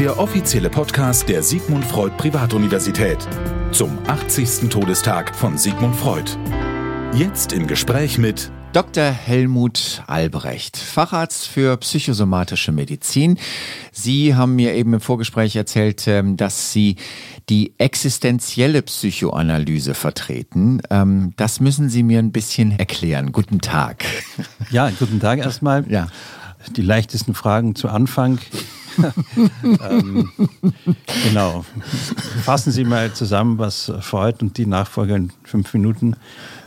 der offizielle Podcast der Sigmund Freud Privatuniversität zum 80. Todestag von Sigmund Freud. Jetzt im Gespräch mit Dr. Helmut Albrecht, Facharzt für psychosomatische Medizin. Sie haben mir eben im Vorgespräch erzählt, ähm, dass Sie die existenzielle Psychoanalyse vertreten. Ähm, das müssen Sie mir ein bisschen erklären. Guten Tag. Ja, guten Tag erstmal. Ja. Die leichtesten Fragen zu Anfang. ähm, genau. Fassen Sie mal zusammen, was Freud und die Nachfolger in fünf Minuten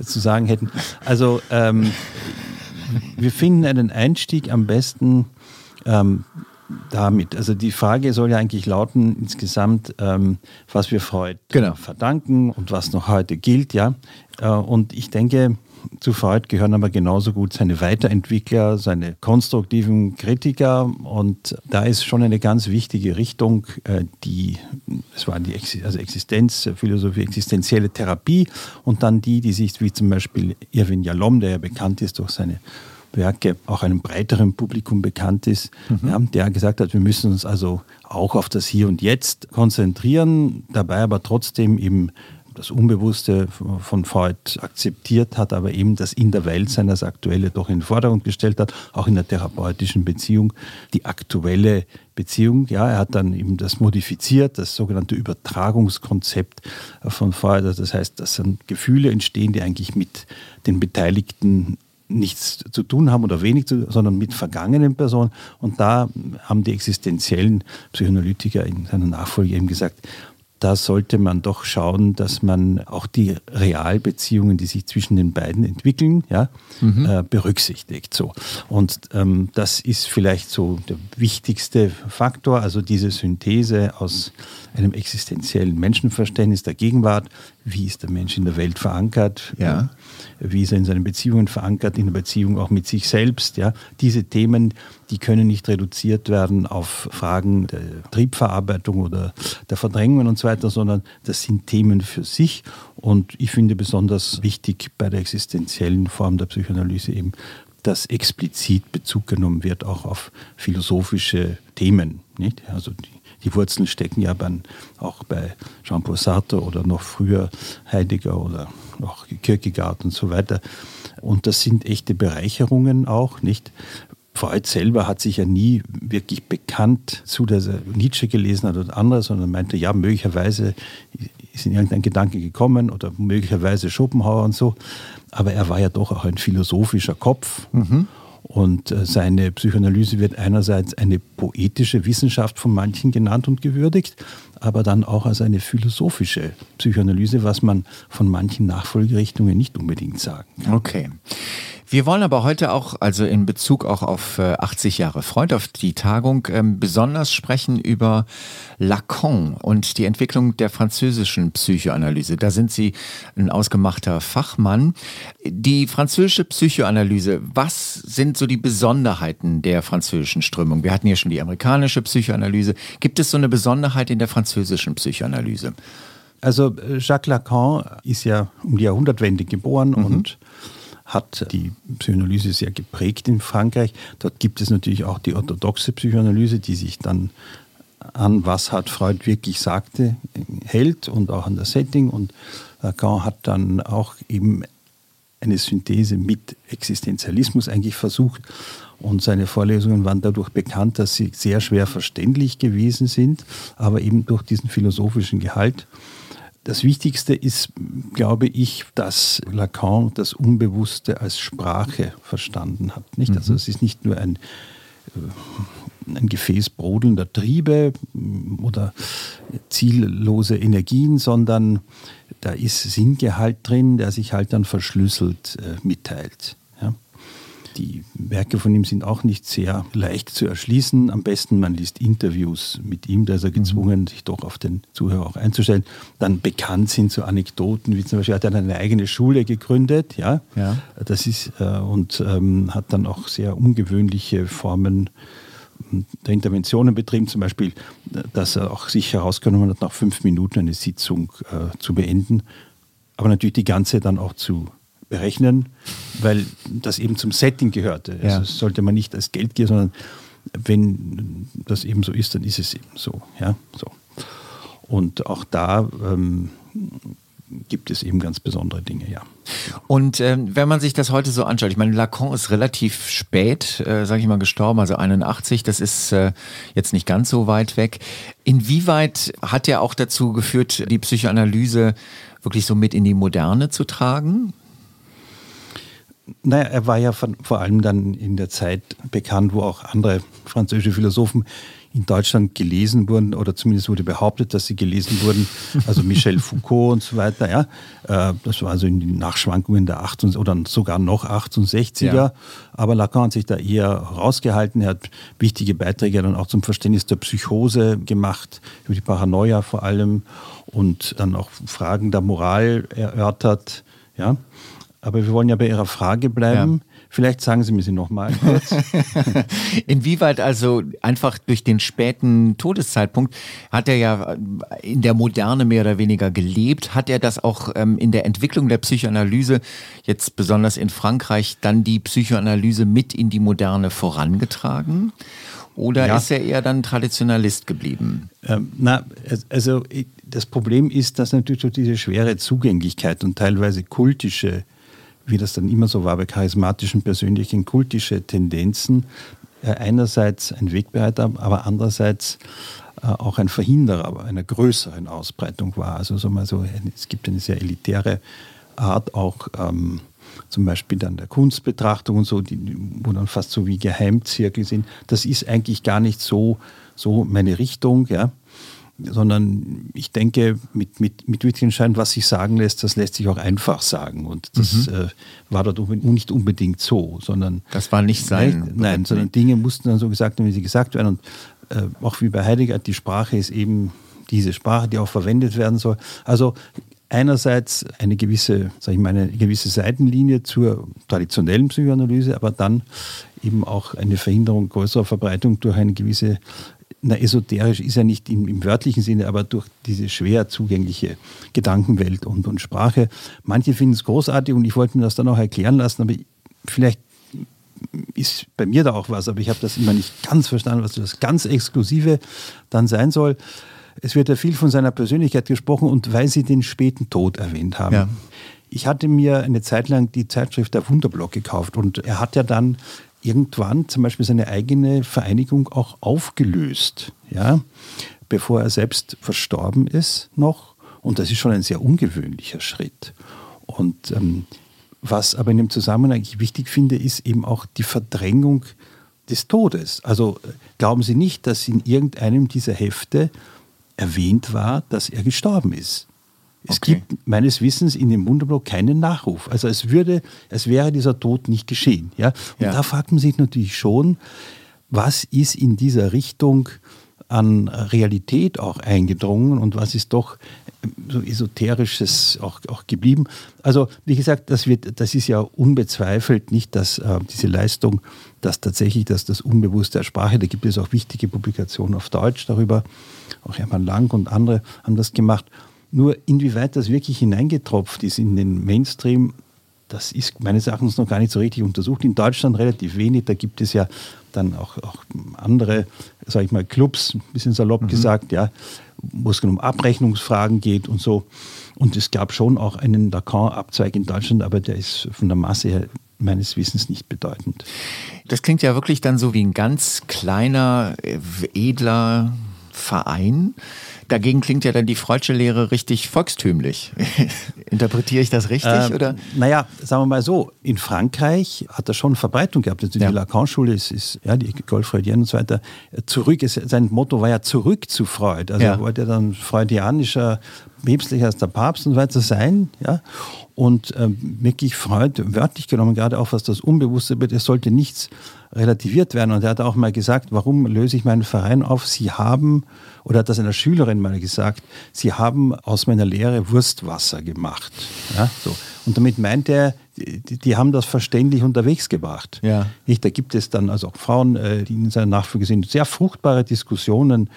zu sagen hätten. Also ähm, wir finden einen Einstieg am besten ähm, damit. Also die Frage soll ja eigentlich lauten insgesamt, ähm, was wir Freud genau. verdanken und was noch heute gilt, ja. Äh, und ich denke, zu Freud gehören aber genauso gut seine Weiterentwickler, seine konstruktiven Kritiker. Und da ist schon eine ganz wichtige Richtung, äh, die, es war die also Existenzphilosophie, existenzielle Therapie und dann die, die sich, wie zum Beispiel Irwin Jalom, der ja bekannt ist durch seine Werke auch einem breiteren Publikum bekannt ist, mhm. ja, der gesagt hat, wir müssen uns also auch auf das Hier und Jetzt konzentrieren, dabei aber trotzdem eben das Unbewusste von Freud akzeptiert hat, aber eben das in der Welt sein, das Aktuelle doch in den Vordergrund gestellt hat, auch in der therapeutischen Beziehung, die aktuelle Beziehung. Ja, er hat dann eben das modifiziert, das sogenannte Übertragungskonzept von Freud. Also das heißt, dass dann Gefühle entstehen, die eigentlich mit den Beteiligten nichts zu tun haben oder wenig zu, sondern mit vergangenen Personen. Und da haben die existenziellen Psychoanalytiker in seiner Nachfolge eben gesagt, da sollte man doch schauen, dass man auch die Realbeziehungen, die sich zwischen den beiden entwickeln, ja, mhm. äh, berücksichtigt. So. Und ähm, das ist vielleicht so der wichtigste Faktor, also diese Synthese aus einem existenziellen Menschenverständnis der Gegenwart. Wie ist der Mensch in der Welt verankert? Ja. Wie ist er in seinen Beziehungen verankert, in der Beziehung auch mit sich selbst? Ja. Diese Themen, die können nicht reduziert werden auf Fragen der Triebverarbeitung oder der Verdrängung und so weiter, sondern das sind Themen für sich. Und ich finde besonders wichtig bei der existenziellen Form der Psychoanalyse eben, dass explizit Bezug genommen wird auch auf philosophische Themen. Nicht? Also die die Wurzeln stecken ja bei, auch bei Jean-Paul Sartre oder noch früher Heidegger oder auch Kierkegaard und so weiter. Und das sind echte Bereicherungen auch, nicht? Freud selber hat sich ja nie wirklich bekannt zu, dass er Nietzsche gelesen hat oder anderes, sondern meinte, ja, möglicherweise ist in irgendein Gedanke gekommen oder möglicherweise Schopenhauer und so. Aber er war ja doch auch ein philosophischer Kopf. Mhm. Und äh, seine Psychoanalyse wird einerseits eine poetische Wissenschaft von manchen genannt und gewürdigt, aber dann auch als eine philosophische Psychoanalyse, was man von manchen Nachfolgerichtungen nicht unbedingt sagen kann. Okay. Wir wollen aber heute auch, also in Bezug auch auf 80 äh, Jahre Freund, auf die Tagung, ähm, besonders sprechen über Lacan und die Entwicklung der französischen Psychoanalyse. Da sind Sie ein ausgemachter Fachmann. Die französische Psychoanalyse, was sind so die Besonderheiten der französischen Strömung? Wir hatten ja schon die amerikanische Psychoanalyse. Gibt es so eine Besonderheit in der französischen Psychoanalyse? Also äh, Jacques Lacan ist ja um die Jahrhundertwende geboren mhm. und hat die Psychoanalyse sehr geprägt in Frankreich. Dort gibt es natürlich auch die orthodoxe Psychoanalyse, die sich dann an was hat Freud wirklich sagte, hält und auch an das Setting. Und Lacan hat dann auch eben eine Synthese mit Existenzialismus eigentlich versucht. Und seine Vorlesungen waren dadurch bekannt, dass sie sehr schwer verständlich gewesen sind, aber eben durch diesen philosophischen Gehalt. Das Wichtigste ist, glaube ich, dass Lacan das Unbewusste als Sprache verstanden hat. Nicht? Also mhm. es ist nicht nur ein, äh, ein Gefäß brodelnder Triebe mm, oder ziellose Energien, sondern da ist Sinngehalt drin, der sich halt dann verschlüsselt äh, mitteilt. Die Werke von ihm sind auch nicht sehr leicht zu erschließen. Am besten man liest Interviews mit ihm, da ist er mhm. gezwungen, sich doch auf den Zuhörer auch einzustellen. Dann bekannt sind so Anekdoten, wie zum Beispiel hat er eine eigene Schule gegründet, ja. ja. Das ist äh, und ähm, hat dann auch sehr ungewöhnliche Formen hm, der Interventionen betrieben, zum Beispiel, dass er auch sich herausgenommen hat, nach fünf Minuten eine Sitzung äh, zu beenden, aber natürlich die ganze dann auch zu berechnen, weil das eben zum Setting gehörte. Ja. Also sollte man nicht als Geldgier, sondern wenn das eben so ist, dann ist es eben so. Ja, so. Und auch da ähm, gibt es eben ganz besondere Dinge, ja. Und ähm, wenn man sich das heute so anschaut, ich meine, Lacan ist relativ spät, äh, sage ich mal, gestorben, also 81, das ist äh, jetzt nicht ganz so weit weg. Inwieweit hat er auch dazu geführt, die Psychoanalyse wirklich so mit in die Moderne zu tragen? Naja, er war ja von, vor allem dann in der Zeit bekannt, wo auch andere französische Philosophen in Deutschland gelesen wurden oder zumindest wurde behauptet, dass sie gelesen wurden. Also Michel Foucault und so weiter. Ja, äh, das war also in den Nachschwankungen der 68 oder sogar noch 68er. Ja. Aber Lacan hat sich da eher rausgehalten. Er hat wichtige Beiträge dann auch zum Verständnis der Psychose gemacht, über die Paranoia vor allem und dann auch Fragen der Moral erörtert. Ja, aber wir wollen ja bei Ihrer Frage bleiben. Ja. Vielleicht sagen Sie mir sie nochmal kurz. Inwieweit also einfach durch den späten Todeszeitpunkt hat er ja in der Moderne mehr oder weniger gelebt? Hat er das auch ähm, in der Entwicklung der Psychoanalyse, jetzt besonders in Frankreich, dann die Psychoanalyse mit in die Moderne vorangetragen? Oder ja. ist er eher dann Traditionalist geblieben? Ähm, na, also das Problem ist, dass natürlich durch diese schwere Zugänglichkeit und teilweise kultische wie das dann immer so war bei charismatischen Persönlichen, kultische Tendenzen äh, einerseits ein Wegbereiter, aber andererseits äh, auch ein Verhinderer einer größeren Ausbreitung war. Also so mal so, es gibt eine sehr elitäre Art auch ähm, zum Beispiel dann der Kunstbetrachtung und so, die, wo dann fast so wie Geheimzirkel sind. Das ist eigentlich gar nicht so, so meine Richtung, ja sondern ich denke, mit, mit, mit Wittgenstein, was sich sagen lässt, das lässt sich auch einfach sagen. Und das mhm. äh, war dort nicht unbedingt so, sondern. Das war nicht sein. Nein, nein sondern Dinge mussten dann so gesagt werden, wie sie gesagt werden. Und äh, auch wie bei Heidegger, die Sprache ist eben diese Sprache, die auch verwendet werden soll. Also einerseits eine gewisse, sag ich mal, eine gewisse Seitenlinie zur traditionellen Psychoanalyse, aber dann eben auch eine Verhinderung größerer Verbreitung durch eine gewisse na, esoterisch ist ja nicht im, im, wörtlichen Sinne, aber durch diese schwer zugängliche Gedankenwelt und, und Sprache. Manche finden es großartig und ich wollte mir das dann auch erklären lassen, aber vielleicht ist bei mir da auch was, aber ich habe das immer nicht ganz verstanden, was das ganz Exklusive dann sein soll. Es wird ja viel von seiner Persönlichkeit gesprochen und weil Sie den späten Tod erwähnt haben. Ja. Ich hatte mir eine Zeit lang die Zeitschrift Der Wunderblock gekauft und er hat ja dann irgendwann zum Beispiel seine eigene Vereinigung auch aufgelöst, ja, bevor er selbst verstorben ist noch. Und das ist schon ein sehr ungewöhnlicher Schritt. Und ähm, was aber in dem Zusammenhang ich wichtig finde, ist eben auch die Verdrängung des Todes. Also äh, glauben Sie nicht, dass in irgendeinem dieser Hefte erwähnt war, dass er gestorben ist. Es okay. gibt meines Wissens in dem Wunderblock keinen Nachruf. Also es würde, es wäre dieser Tod nicht geschehen. Ja? Und ja. da fragt man sich natürlich schon, was ist in dieser Richtung an Realität auch eingedrungen und was ist doch so esoterisches auch, auch geblieben. Also wie gesagt, das, wird, das ist ja unbezweifelt nicht, dass äh, diese Leistung, dass tatsächlich dass das Unbewusste der Sprache, da gibt es auch wichtige Publikationen auf Deutsch darüber, auch Hermann Lang und andere haben das gemacht. Nur inwieweit das wirklich hineingetropft ist in den Mainstream, das ist meines Erachtens noch gar nicht so richtig untersucht. In Deutschland relativ wenig. Da gibt es ja dann auch, auch andere, sage ich mal, Clubs, ein bisschen salopp mhm. gesagt, ja, wo es um Abrechnungsfragen geht und so. Und es gab schon auch einen Lacan-Abzweig in Deutschland, aber der ist von der Masse her meines Wissens nicht bedeutend. Das klingt ja wirklich dann so wie ein ganz kleiner, äh, edler Verein Dagegen klingt ja dann die Freudsche Lehre richtig volkstümlich. Interpretiere ich das richtig? Ähm, oder? Naja, sagen wir mal so, in Frankreich hat er schon Verbreitung gehabt. Also die ja. Lacan-Schule ist, ist, ja, die Goldfreudienne und so weiter, zurück, ist, sein Motto war ja zurück zu Freud. Also ja. er wollte dann freudianischer, päpstlicher als der Papst und so weiter sein. Ja? Und ähm, wirklich Freud wörtlich genommen, gerade auch was das Unbewusste wird, es sollte nichts relativiert werden. Und er hat auch mal gesagt, warum löse ich meinen Verein auf? Sie haben oder hat das einer Schülerin mal gesagt, sie haben aus meiner Lehre Wurstwasser gemacht. Ja, so. Und damit meint er, die, die, haben das verständlich unterwegs gebracht. Ja. Nicht, da gibt es dann also auch Frauen, äh, die in seiner Nachfolge sind, sehr fruchtbare Diskussionen.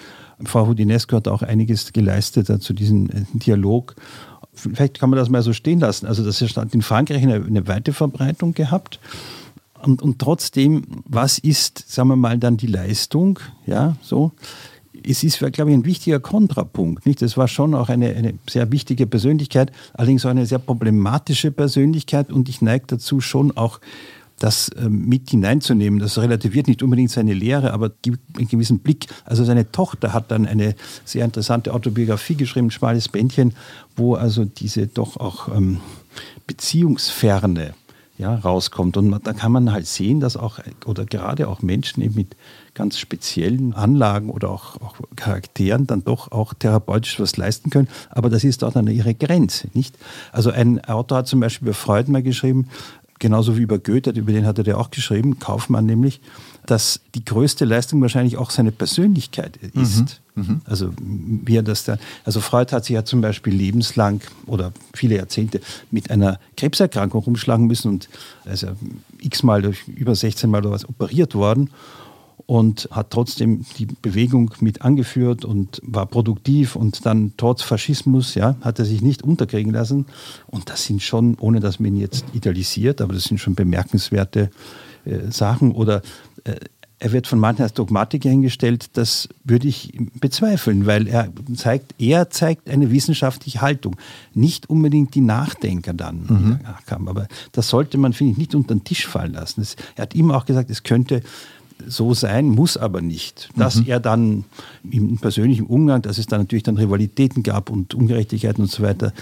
Frau Hudinesco hat auch einiges geleistet zu diesem äh, Dialog. Vielleicht kann man das mal so stehen lassen. Also das hat in Frankreich eine, eine weite Verbreitung gehabt. Und, und trotzdem, was ist, sagen wir mal, dann die Leistung? Ja, so. Es ist, glaube ich, ein wichtiger Kontrapunkt. Nicht? Das war schon auch eine, eine sehr wichtige Persönlichkeit, allerdings auch eine sehr problematische Persönlichkeit. Und ich neige dazu schon auch, das ähm, mit hineinzunehmen. Das relativiert nicht unbedingt seine Lehre, aber gibt einen gewissen Blick. Also seine Tochter hat dann eine sehr interessante Autobiografie geschrieben, Schmales Bändchen, wo also diese doch auch ähm, Beziehungsferne ja, rauskommt. Und da kann man halt sehen, dass auch, oder gerade auch Menschen eben mit ganz speziellen Anlagen oder auch, auch, Charakteren dann doch auch therapeutisch was leisten können. Aber das ist auch dann ihre Grenze, nicht? Also ein Autor hat zum Beispiel über Freud mal geschrieben, genauso wie über Goethe, über den hat er ja auch geschrieben, Kaufmann nämlich, dass die größte Leistung wahrscheinlich auch seine Persönlichkeit ist. Mhm, mhm. Also wie er das da, also Freud hat sich ja zum Beispiel lebenslang oder viele Jahrzehnte mit einer Krebserkrankung rumschlagen müssen und ist ja x-mal durch über 16 Mal oder was operiert worden und hat trotzdem die Bewegung mit angeführt und war produktiv und dann trotz Faschismus, ja, hat er sich nicht unterkriegen lassen. Und das sind schon, ohne dass man ihn jetzt idealisiert, aber das sind schon bemerkenswerte äh, Sachen. Oder äh, er wird von manchen als Dogmatiker hingestellt, das würde ich bezweifeln, weil er zeigt, er zeigt eine wissenschaftliche Haltung, nicht unbedingt die Nachdenker dann, die mhm. kamen. Aber das sollte man, finde ich, nicht unter den Tisch fallen lassen. Das, er hat immer auch gesagt, es könnte so sein, muss aber nicht. Dass mhm. er dann im persönlichen Umgang, dass es dann natürlich dann Rivalitäten gab und Ungerechtigkeiten und so weiter,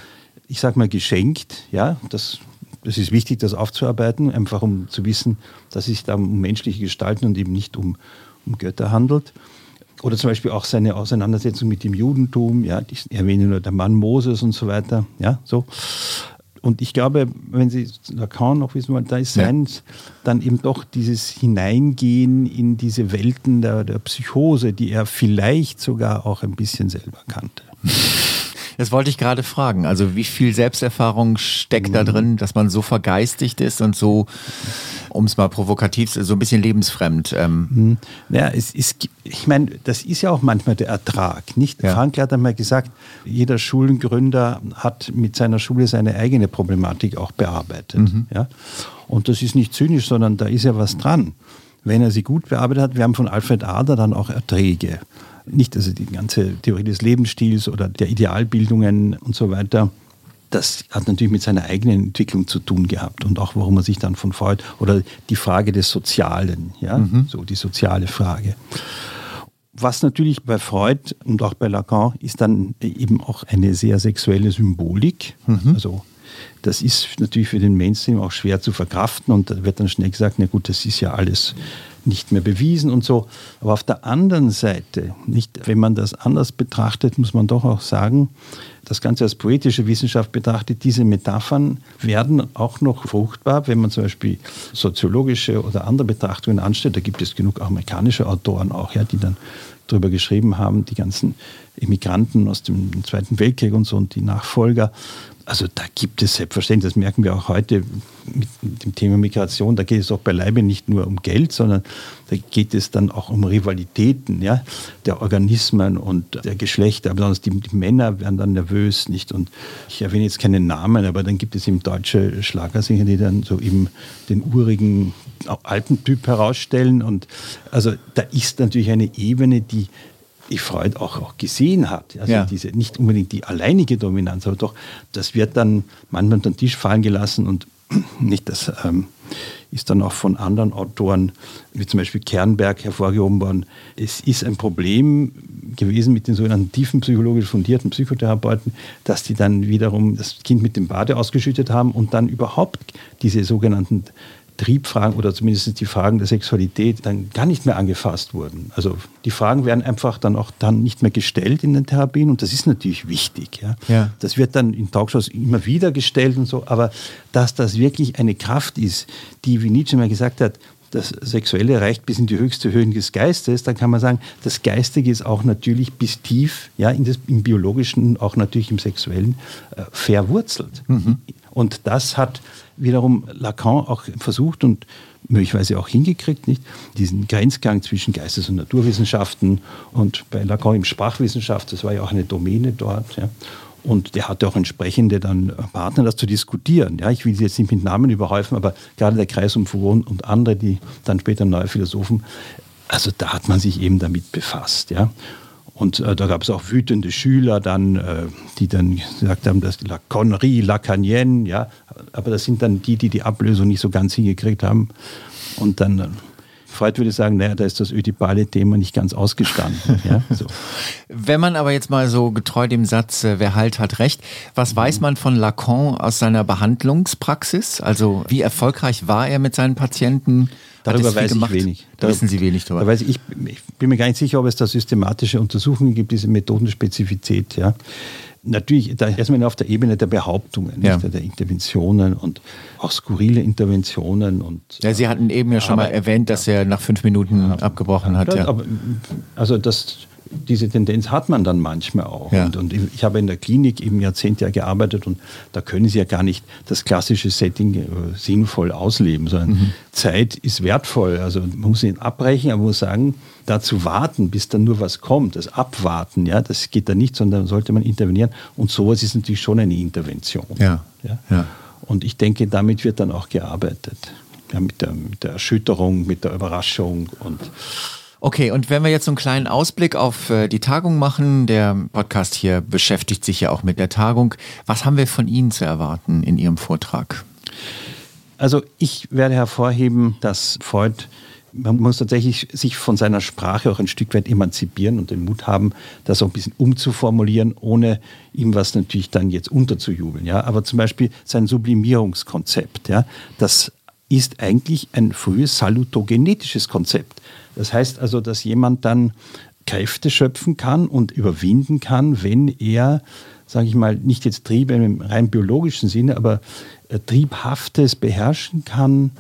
ich sage mal geschenkt, ja, das das ist wichtig, das aufzuarbeiten, einfach um zu wissen, dass es sich da um menschliche Gestalten und eben nicht um, um Götter handelt. Oder zum Beispiel auch seine Auseinandersetzung mit dem Judentum, ja, ich erwähne nur der Mann Moses und so weiter, ja, so. Und ich glaube, wenn Sie Lacan noch wissen wollen, da ist sein, ja. dann eben doch dieses Hineingehen in diese Welten der, der Psychose, die er vielleicht sogar auch ein bisschen selber kannte. Das wollte ich gerade fragen. Also wie viel Selbsterfahrung steckt mhm. da drin, dass man so vergeistigt ist und so, um es mal provokativ, so ein bisschen lebensfremd. Ähm. Mhm. Ja, es ist, ich meine, das ist ja auch manchmal der Ertrag. Nicht? Ja. Frank hat einmal gesagt, jeder Schulengründer hat mit seiner Schule seine eigene Problematik auch bearbeitet. Mhm. Ja? Und das ist nicht zynisch, sondern da ist ja was dran. Wenn er sie gut bearbeitet hat, wir haben von Alfred Ader dann auch Erträge nicht also die ganze Theorie des Lebensstils oder der Idealbildungen und so weiter. Das hat natürlich mit seiner eigenen Entwicklung zu tun gehabt und auch warum er sich dann von Freud oder die Frage des Sozialen, ja, mhm. so die soziale Frage. Was natürlich bei Freud und auch bei Lacan ist dann eben auch eine sehr sexuelle Symbolik. Mhm. Also das ist natürlich für den Mainstream auch schwer zu verkraften und da wird dann schnell gesagt, na gut, das ist ja alles nicht mehr bewiesen und so. Aber auf der anderen Seite, nicht, wenn man das anders betrachtet, muss man doch auch sagen, das Ganze als poetische Wissenschaft betrachtet, diese Metaphern werden auch noch fruchtbar, wenn man zum Beispiel soziologische oder andere Betrachtungen anstellt. Da gibt es genug amerikanische Autoren auch, ja, die dann darüber geschrieben haben, die ganzen Immigranten aus dem Zweiten Weltkrieg und so und die Nachfolger. Also da gibt es selbstverständlich, das merken wir auch heute mit dem Thema Migration, da geht es auch beileibe nicht nur um Geld, sondern da geht es dann auch um Rivalitäten ja, der Organismen und der Geschlechter. Besonders die, die Männer werden dann nervös, nicht? Und ich erwähne jetzt keinen Namen, aber dann gibt es eben deutsche Schlagersänger, die dann so eben den urigen alten Typ herausstellen. Und also da ist natürlich eine Ebene, die die Freud auch, auch gesehen hat. Also ja. diese, nicht unbedingt die alleinige Dominanz, aber doch, das wird dann manchmal unter den Tisch fallen gelassen und nicht, das ähm, ist dann auch von anderen Autoren, wie zum Beispiel Kernberg, hervorgehoben worden. Es ist ein Problem gewesen mit den sogenannten tiefen psychologisch fundierten Psychotherapeuten, dass die dann wiederum das Kind mit dem Bade ausgeschüttet haben und dann überhaupt diese sogenannten Triebfragen oder zumindest die Fragen der Sexualität dann gar nicht mehr angefasst wurden. Also die Fragen werden einfach dann auch dann nicht mehr gestellt in den Therapien und das ist natürlich wichtig. Ja. ja. Das wird dann in Talkshows immer wieder gestellt und so, aber dass das wirklich eine Kraft ist, die, wie Nietzsche mal gesagt hat, das Sexuelle reicht bis in die höchste Höhen des Geistes, dann kann man sagen, das Geistige ist auch natürlich bis tief, ja, in das, im Biologischen, auch natürlich im Sexuellen, äh, verwurzelt. Mhm. Und das hat wiederum Lacan auch versucht und möglicherweise auch hingekriegt, nicht? Diesen Grenzgang zwischen Geistes- und Naturwissenschaften und bei Lacan im Sprachwissenschaft, das war ja auch eine Domäne dort. Ja? Und der hatte auch entsprechende dann Partner, das zu diskutieren. Ja, ich will sie jetzt nicht mit Namen überhäufen, aber gerade der Kreis um Foucault und andere, die dann später neue Philosophen, also da hat man sich eben damit befasst. Ja. Und äh, da gab es auch wütende Schüler dann, äh, die dann gesagt haben, dass La Connerie, Lacanienne, ja, aber das sind dann die, die die Ablösung nicht so ganz hingekriegt haben. Und dann äh, Freud würde sagen, naja, da ist das ödipale Thema nicht ganz ausgestanden. ja, so. Wenn man aber jetzt mal so getreu dem Satz, äh, wer halt hat recht, was weiß man von Lacan aus seiner Behandlungspraxis? Also wie erfolgreich war er mit seinen Patienten? Darüber weiß gemacht? ich wenig. Da wissen Sie wenig darüber. Da weiß ich, ich bin mir gar nicht sicher, ob es da systematische Untersuchungen gibt, diese Methodenspezifität. Ja natürlich, da erstmal auf der Ebene der Behauptungen, ja. der Interventionen und auch skurrile Interventionen. Und, ja, Sie hatten eben ja schon aber, mal erwähnt, dass er nach fünf Minuten ja, abgebrochen hat. Ja. Aber, also das diese Tendenz hat man dann manchmal auch. Ja. Und, und, ich habe in der Klinik eben Jahrzehnte gearbeitet und da können Sie ja gar nicht das klassische Setting äh, sinnvoll ausleben, sondern mhm. Zeit ist wertvoll. Also man muss ihn abbrechen, aber man muss sagen, dazu warten, bis dann nur was kommt, das Abwarten, ja, das geht da nicht, sondern sollte man intervenieren. Und sowas ist natürlich schon eine Intervention. Ja. ja? ja. Und ich denke, damit wird dann auch gearbeitet. Ja, mit, der, mit der Erschütterung, mit der Überraschung und Okay, und wenn wir jetzt so einen kleinen Ausblick auf äh, die Tagung machen, der Podcast hier beschäftigt sich ja auch mit der Tagung. Was haben wir von Ihnen zu erwarten in Ihrem Vortrag? Also ich werde hervorheben, dass Freud man muss tatsächlich sich von seiner Sprache auch ein Stück weit emanzipieren und den Mut haben, das auch ein bisschen umzuformulieren, ohne ihm was natürlich dann jetzt unterzujubeln. Ja? Aber zum Beispiel sein Sublimierungskonzept, ja, das ist eigentlich ein frühes salutogenetisches Konzept. Das heißt also, dass jemand dann Kräfte schöpfen kann und überwinden kann, wenn er, sage ich mal, nicht jetzt Triebe im rein biologischen Sinne, aber äh, Triebhaftes beherrschen kann,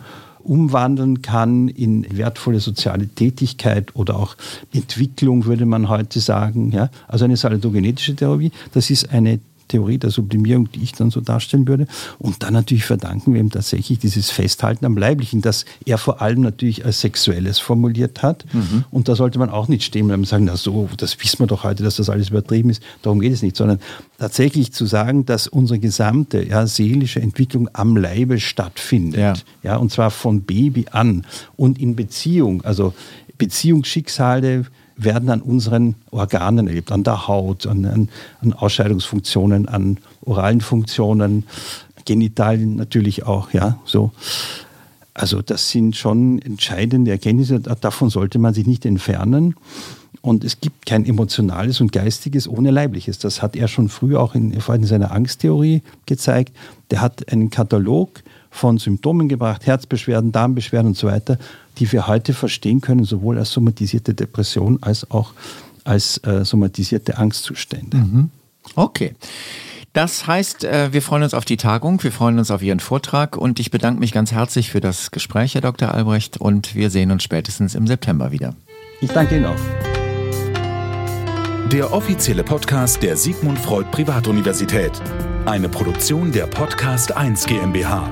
umwandeln kann in wertvolle soziale Tätigkeit oder auch Entwicklung, würde man heute sagen. Ja? Also eine salutogenetische Therapie, das ist eine Theorie der Sublimierung, die ich dann so darstellen würde. Und dann natürlich verdanken wir ihm tatsächlich dieses Festhalten am Leiblichen, das er vor allem natürlich als Sexuelles formuliert hat. Mhm. Und da sollte man auch nicht stehen und sagen, na so, das wissen wir doch heute, dass das alles übertrieben ist. Darum geht es nicht, sondern tatsächlich zu sagen, dass unsere gesamte ja, seelische Entwicklung am Leibe stattfindet. Ja. ja, und zwar von Baby an und in Beziehung, also Beziehungsschicksale, werden an unseren Organen erlebt, an der Haut, an, an, an Ausscheidungsfunktionen, an oralen Funktionen, Genitalien natürlich auch, ja, so. Also das sind schon entscheidende Erkenntnisse, davon sollte man sich nicht entfernen. Und es gibt kein emotionales und geistiges ohne leibliches. Das hat er schon früh auch in, in seiner Angsttheorie gezeigt. Der hat einen Katalog von Symptomen gebracht, Herzbeschwerden, Darmbeschwerden und so weiter, die wir heute verstehen können, sowohl als somatisierte Depression als auch als äh, somatisierte Angstzustände. Mhm. Okay. Das heißt, äh, wir freuen uns auf die Tagung, wir freuen uns auf Ihren Vortrag und ich bedanke mich ganz herzlich für das Gespräch, Herr Dr. Albrecht, und wir sehen uns spätestens im September wieder. Ich danke Ihnen auch. Der offizielle Podcast der Sigmund Freud Privatuniversität. Eine Produktion der Podcast 1 GmbH.